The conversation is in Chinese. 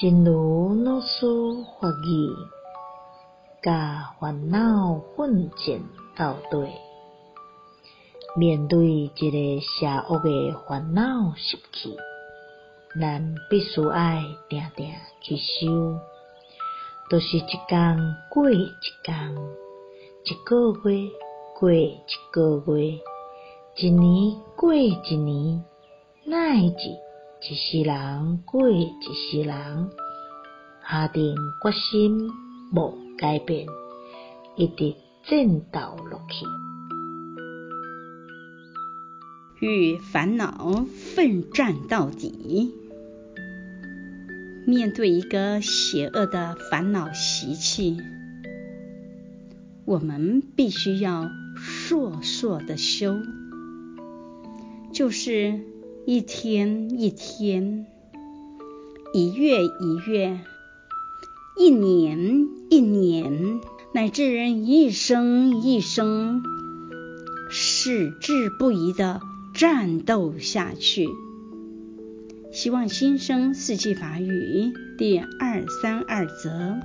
真如老师法语，甲烦恼奋战到底，面对一个邪恶的烦恼习气，咱必须爱定定去修，都、就是一天过一天，一个月过一个月，一年过一年，乃至一世人过一世人，下定决心无改变，一直战斗落去，与烦恼奋战到底。面对一个邪恶的烦恼习气，我们必须要硕硕的修，就是。一天一天，一月一月，一年一年，乃至人一生一生，矢志不移地战斗下去。希望新生四季法语第二三二则。